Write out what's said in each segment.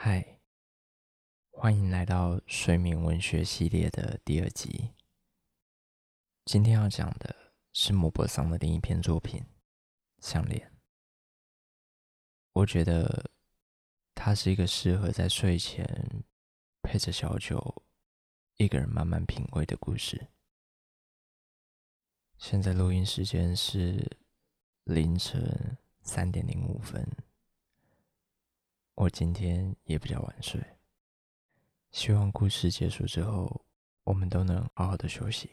嗨，欢迎来到睡眠文学系列的第二集。今天要讲的是莫泊桑的另一篇作品《项链》。我觉得它是一个适合在睡前配着小酒，一个人慢慢品味的故事。现在录音时间是凌晨三点零五分。我今天也比较晚睡，希望故事结束之后，我们都能好好的休息。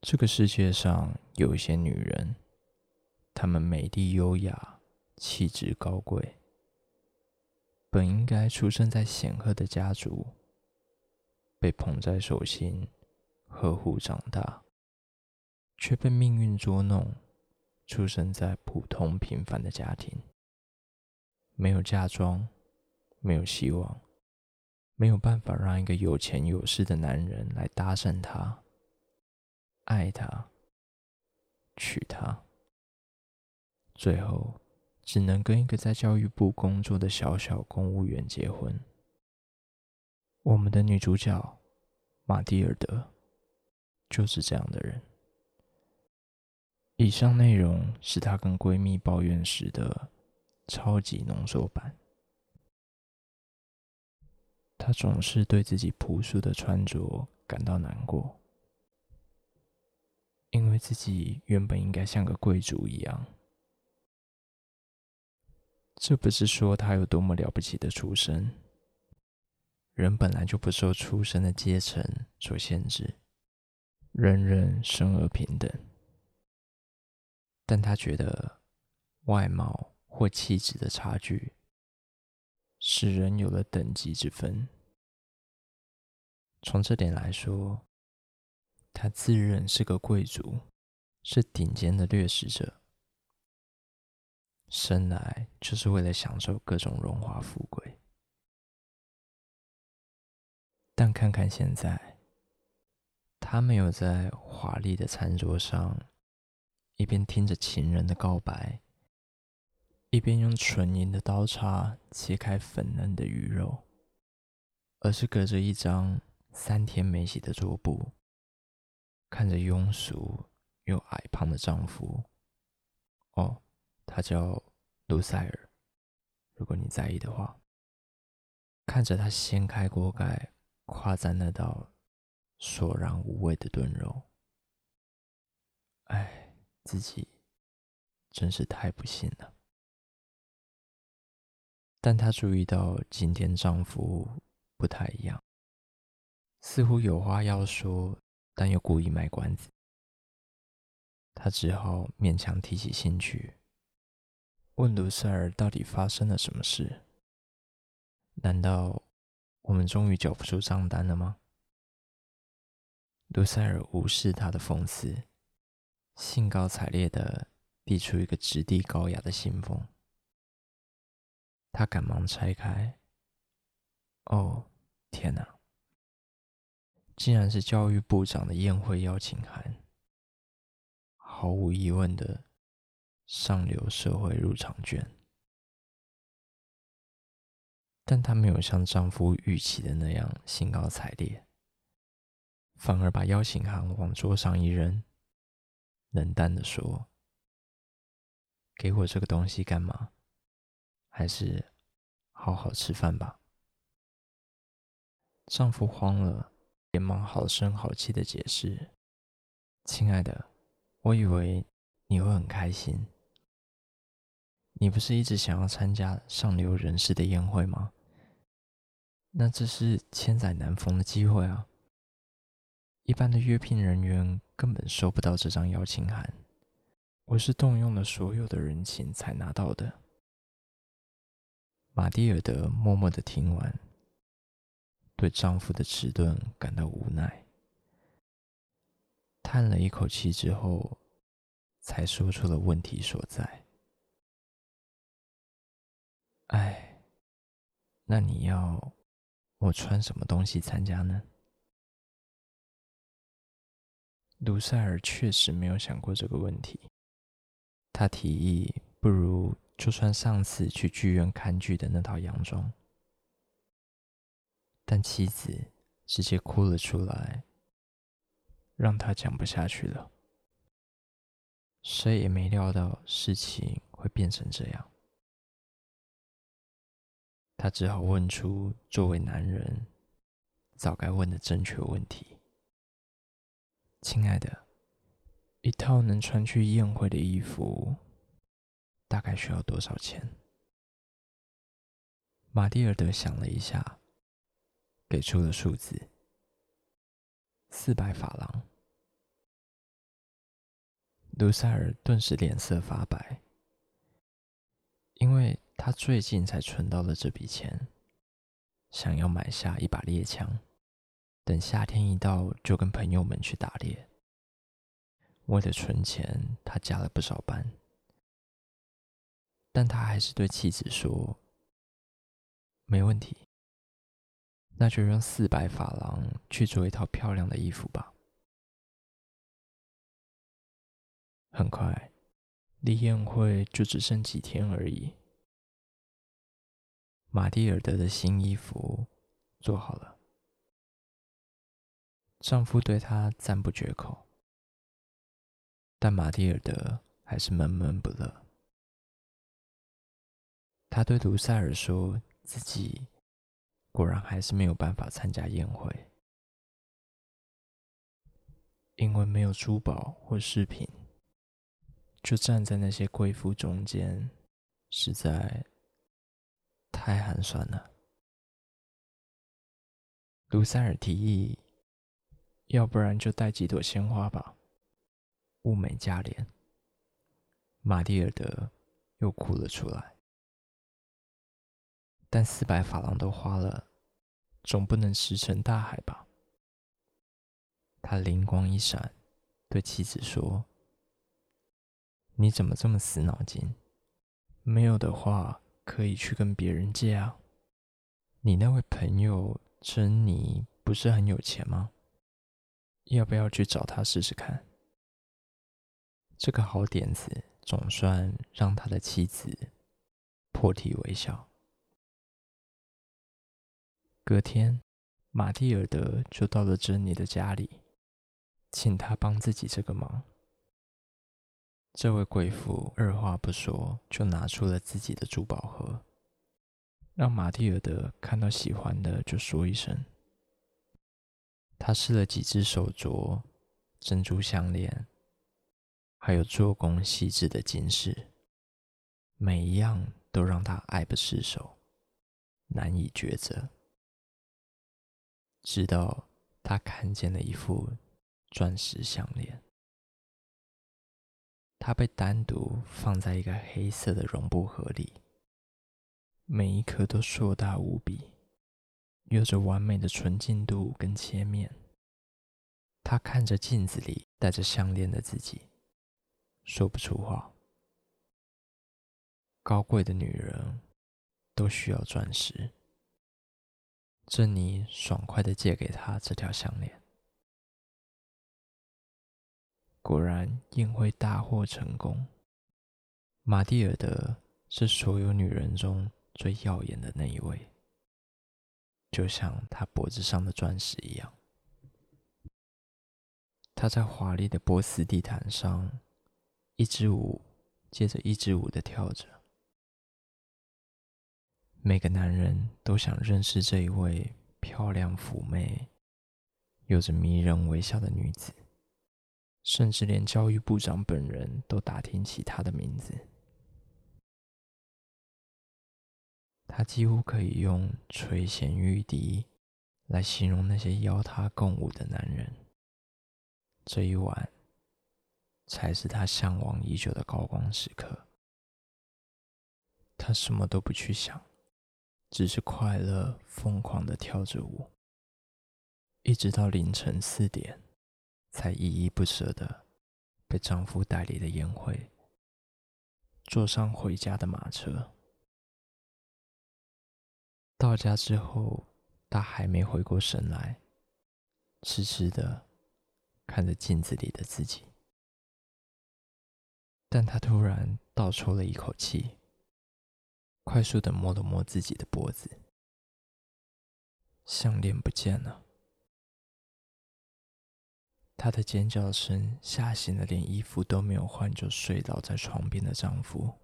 这个世界上有一些女人，她们美丽优雅，气质高贵，本应该出生在显赫的家族，被捧在手心，呵护长大。却被命运捉弄，出生在普通平凡的家庭，没有嫁妆，没有希望，没有办法让一个有钱有势的男人来搭讪她、爱她、娶她，最后只能跟一个在教育部工作的小小公务员结婚。我们的女主角玛蒂尔德就是这样的人。以上内容是她跟闺蜜抱怨时的超级浓缩版。她总是对自己朴素的穿着感到难过，因为自己原本应该像个贵族一样。这不是说她有多么了不起的出身，人本来就不受出身的阶层所限制，人人生而平等。但他觉得外貌或气质的差距，使人有了等级之分。从这点来说，他自认是个贵族，是顶尖的掠食者，生来就是为了享受各种荣华富贵。但看看现在，他没有在华丽的餐桌上。一边听着情人的告白，一边用纯银的刀叉切开粉嫩的鱼肉，而是隔着一张三天没洗的桌布，看着庸俗又矮胖的丈夫。哦，他叫卢塞尔，如果你在意的话，看着他掀开锅盖，夸赞那道索然无味的炖肉。哎。自己真是太不幸了，但她注意到今天丈夫不太一样，似乎有话要说，但又故意卖关子。她只好勉强提起兴趣，问卢塞尔到底发生了什么事？难道我们终于缴不出账单了吗？卢塞尔无视她的讽刺。兴高采烈的递出一个质地高雅的信封，他赶忙拆开。哦，天哪！竟然是教育部长的宴会邀请函，毫无疑问的上流社会入场券。但她没有像丈夫预期的那样兴高采烈，反而把邀请函往桌上一扔。冷淡地说：“给我这个东西干嘛？还是好好吃饭吧。”丈夫慌了，连忙好声好气的解释：“亲爱的，我以为你会很开心。你不是一直想要参加上流人士的宴会吗？那这是千载难逢的机会啊！”一般的约聘人员根本收不到这张邀请函，我是动用了所有的人情才拿到的。玛蒂尔德默默的听完，对丈夫的迟钝感到无奈，叹了一口气之后，才说出了问题所在。哎，那你要我穿什么东西参加呢？卢塞尔确实没有想过这个问题。他提议，不如就穿上次去剧院看剧的那套洋装。但妻子直接哭了出来，让他讲不下去了。谁也没料到事情会变成这样。他只好问出作为男人早该问的正确问题：“亲爱的，一套能穿去宴会的衣服大概需要多少钱？”玛蒂尔德想了一下，给出了数字：四百法郎。卢塞尔顿时脸色发白，因为。他最近才存到了这笔钱，想要买下一把猎枪，等夏天一到就跟朋友们去打猎。为了存钱，他加了不少班，但他还是对妻子说：“没问题，那就用四百法郎去做一套漂亮的衣服吧。”很快，离宴会就只剩几天而已。玛蒂尔德的新衣服做好了，丈夫对她赞不绝口，但玛蒂尔德还是闷闷不乐。她对卢塞尔说自己果然还是没有办法参加宴会，因为没有珠宝或饰品，就站在那些贵妇中间，实在。太寒酸了。卢塞尔提议，要不然就带几朵鲜花吧，物美价廉。玛蒂尔德又哭了出来。但四百法郎都花了，总不能石沉大海吧？他灵光一闪，对妻子说：“你怎么这么死脑筋？没有的话。”可以去跟别人借啊。你那位朋友珍妮不是很有钱吗？要不要去找他试试看？这个好点子总算让他的妻子破涕为笑。隔天，玛蒂尔德就到了珍妮的家里，请她帮自己这个忙。这位贵妇二话不说，就拿出了自己的珠宝盒，让玛蒂尔德看到喜欢的就说一声。他试了几只手镯、珍珠项链，还有做工细致的金饰，每一样都让他爱不释手，难以抉择。直到他看见了一副钻石项链。它被单独放在一个黑色的绒布盒里，每一颗都硕大无比，有着完美的纯净度跟切面。他看着镜子里戴着项链的自己，说不出话。高贵的女人都需要钻石。珍妮爽快的借给他这条项链。果然，宴会大获成功。玛蒂尔德是所有女人中最耀眼的那一位，就像她脖子上的钻石一样。她在华丽的波斯地毯上，一支舞接着一支舞的跳着。每个男人都想认识这一位漂亮妩媚、有着迷人微笑的女子。甚至连教育部长本人都打听起她的名字。他几乎可以用垂涎欲滴来形容那些邀他共舞的男人。这一晚才是他向往已久的高光时刻。他什么都不去想，只是快乐疯狂地跳着舞，一直到凌晨四点。才依依不舍地被丈夫带离了宴会，坐上回家的马车。到家之后，她还没回过神来，痴痴的看着镜子里的自己，但他突然倒抽了一口气，快速的摸了摸自己的脖子，项链不见了。她的尖叫声吓醒了连衣服都没有换就睡倒在床边的丈夫。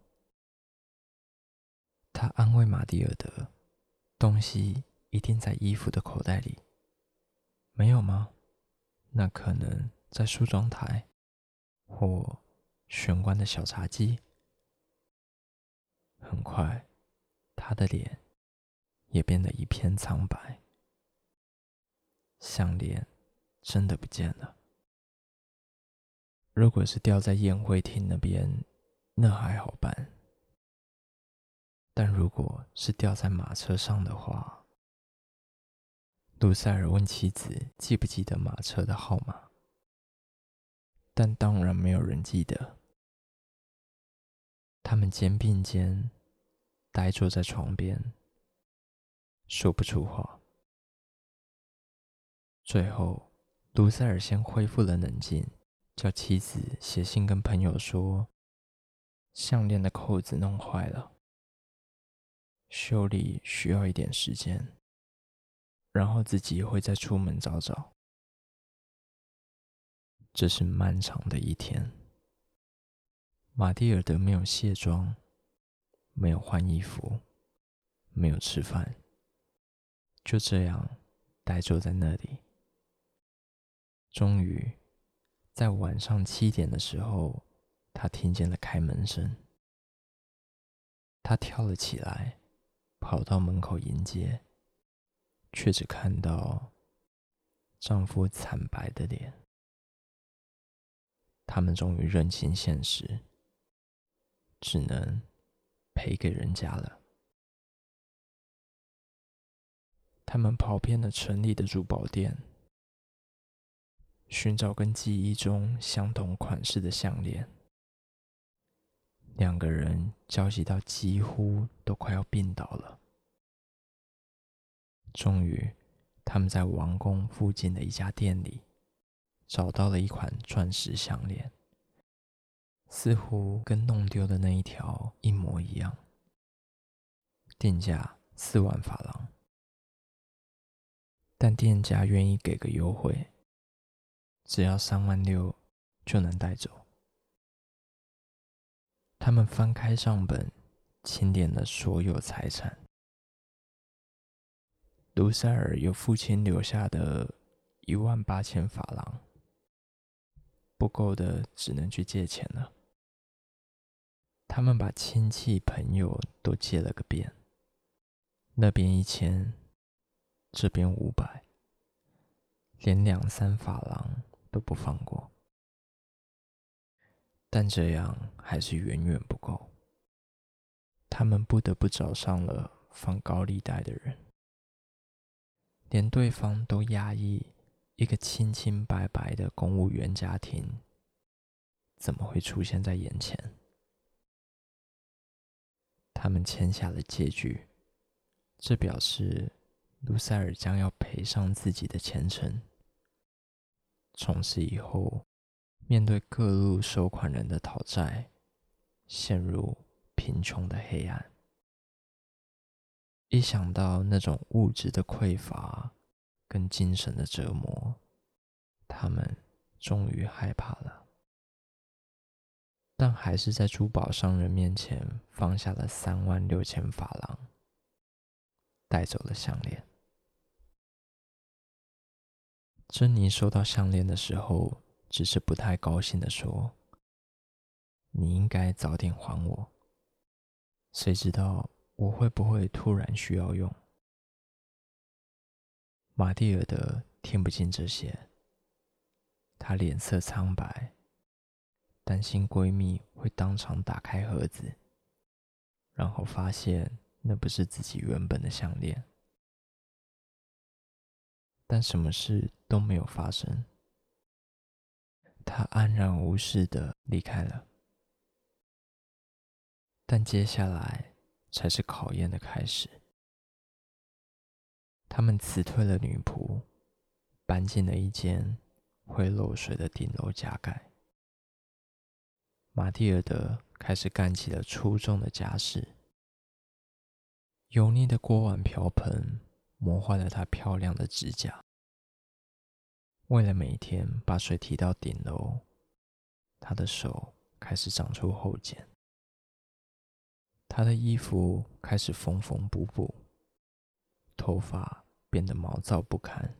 他安慰玛蒂尔德：“东西一定在衣服的口袋里，没有吗？那可能在梳妆台或玄关的小茶几。”很快，他的脸也变得一片苍白。项链真的不见了。如果是掉在宴会厅那边，那还好办。但如果是掉在马车上的话，卢塞尔问妻子记不记得马车的号码，但当然没有人记得。他们肩并肩，呆坐在床边，说不出话。最后，卢塞尔先恢复了冷静。叫妻子写信跟朋友说，项链的扣子弄坏了，修理需要一点时间，然后自己会再出门找找。这是漫长的一天。玛蒂尔德没有卸妆，没有换衣服，没有吃饭，就这样呆坐在那里。终于。在晚上七点的时候，他听见了开门声。他跳了起来，跑到门口迎接，却只看到丈夫惨白的脸。他们终于认清现实，只能赔给人家了。他们跑遍了城里的珠宝店。寻找跟记忆中相同款式的项链，两个人焦急到几乎都快要病倒了。终于，他们在王宫附近的一家店里找到了一款钻石项链，似乎跟弄丢的那一条一模一样，定价四万法郎，但店家愿意给个优惠。只要三万六就能带走。他们翻开账本，清点了所有财产。卢塞尔有父亲留下的一万八千法郎，不够的只能去借钱了。他们把亲戚朋友都借了个遍，那边一千，这边五百，连两三法郎。都不放过，但这样还是远远不够。他们不得不找上了放高利贷的人，连对方都压抑，一个清清白白的公务员家庭怎么会出现在眼前？他们签下了借据，这表示卢塞尔将要赔上自己的前程。从此以后，面对各路收款人的讨债，陷入贫穷的黑暗。一想到那种物质的匮乏跟精神的折磨，他们终于害怕了，但还是在珠宝商人面前放下了三万六千法郎，带走了项链。珍妮收到项链的时候，只是不太高兴的说：“你应该早点还我。谁知道我会不会突然需要用？”玛蒂尔德听不进这些，她脸色苍白，担心闺蜜会当场打开盒子，然后发现那不是自己原本的项链。但什么事都没有发生，他安然无事的离开了。但接下来才是考验的开始。他们辞退了女仆，搬进了一间会漏水的顶楼加盖。玛蒂尔德开始干起了粗重的家事，油腻的锅碗瓢盆磨坏了她漂亮的指甲。为了每天把水提到顶楼，他的手开始长出后茧，他的衣服开始缝缝补补，头发变得毛躁不堪。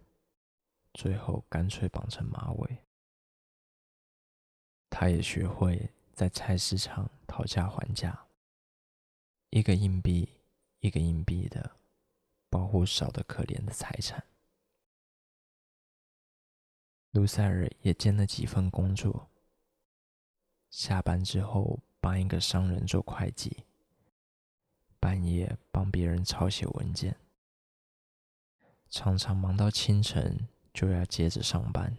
最后干脆绑成马尾。他也学会在菜市场讨价还价，一个硬币一个硬币的保护少得可怜的财产。卢塞尔也兼了几份工作，下班之后帮一个商人做会计，半夜帮别人抄写文件，常常忙到清晨。就要接着上班，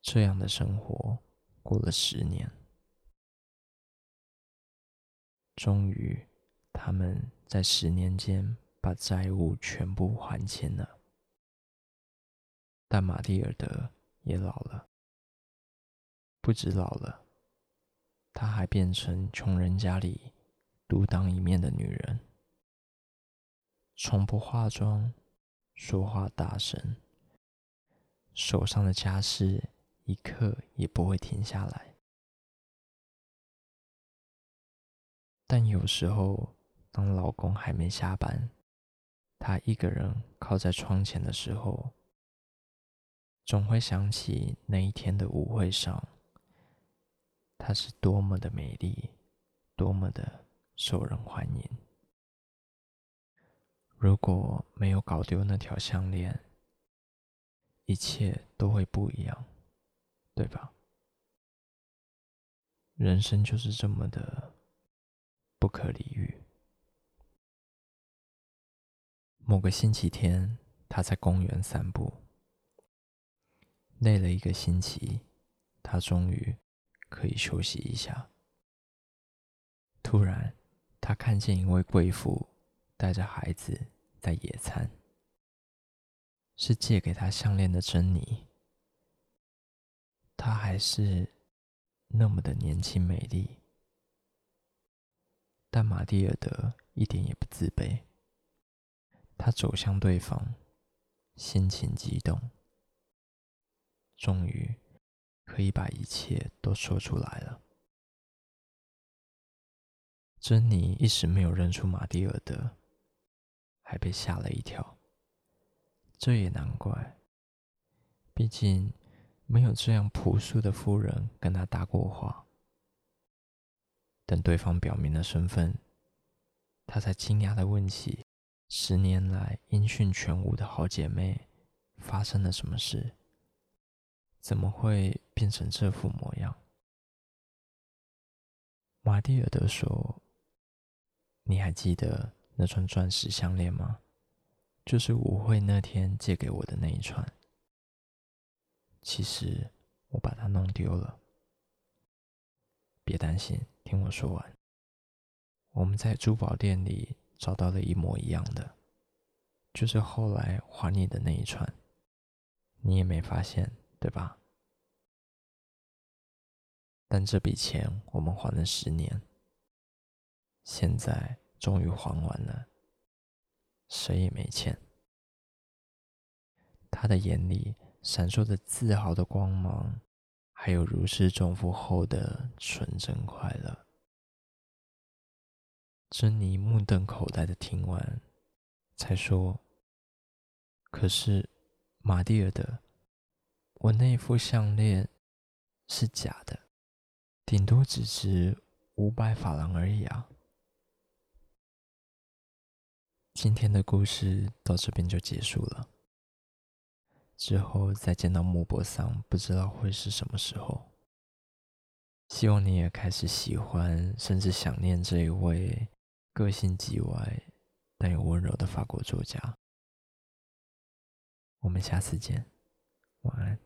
这样的生活过了十年，终于，他们在十年间把债务全部还清了。但玛蒂尔德也老了，不止老了，她还变成穷人家里独当一面的女人，从不化妆。说话大声，手上的家事一刻也不会停下来。但有时候，当老公还没下班，她一个人靠在窗前的时候，总会想起那一天的舞会上，她是多么的美丽，多么的受人欢迎。如果没有搞丢那条项链，一切都会不一样，对吧？人生就是这么的不可理喻。某个星期天，他在公园散步，累了一个星期，他终于可以休息一下。突然，他看见一位贵妇。带着孩子在野餐，是借给他项链的珍妮。她还是那么的年轻美丽，但玛蒂尔德一点也不自卑。他走向对方，心情激动，终于可以把一切都说出来了。珍妮一时没有认出玛蒂尔德。还被吓了一跳，这也难怪，毕竟没有这样朴素的夫人跟他搭过话。等对方表明了身份，他才惊讶地问起十年来音讯全无的好姐妹发生了什么事，怎么会变成这副模样？玛蒂尔德说：“你还记得？”那串钻石项链吗？就是舞会那天借给我的那一串。其实我把它弄丢了。别担心，听我说完。我们在珠宝店里找到了一模一样的，就是后来还你的那一串。你也没发现，对吧？但这笔钱我们还了十年，现在。终于还完了，谁也没欠。他的眼里闪烁着自豪的光芒，还有如释重负后的纯真快乐。珍妮目瞪口呆的听完，才说：“可是，玛蒂尔德，我那副项链是假的，顶多只值五百法郎而已啊。”今天的故事到这边就结束了。之后再见到莫泊桑，不知道会是什么时候。希望你也开始喜欢，甚至想念这一位个性极歪但又温柔的法国作家。我们下次见，晚安。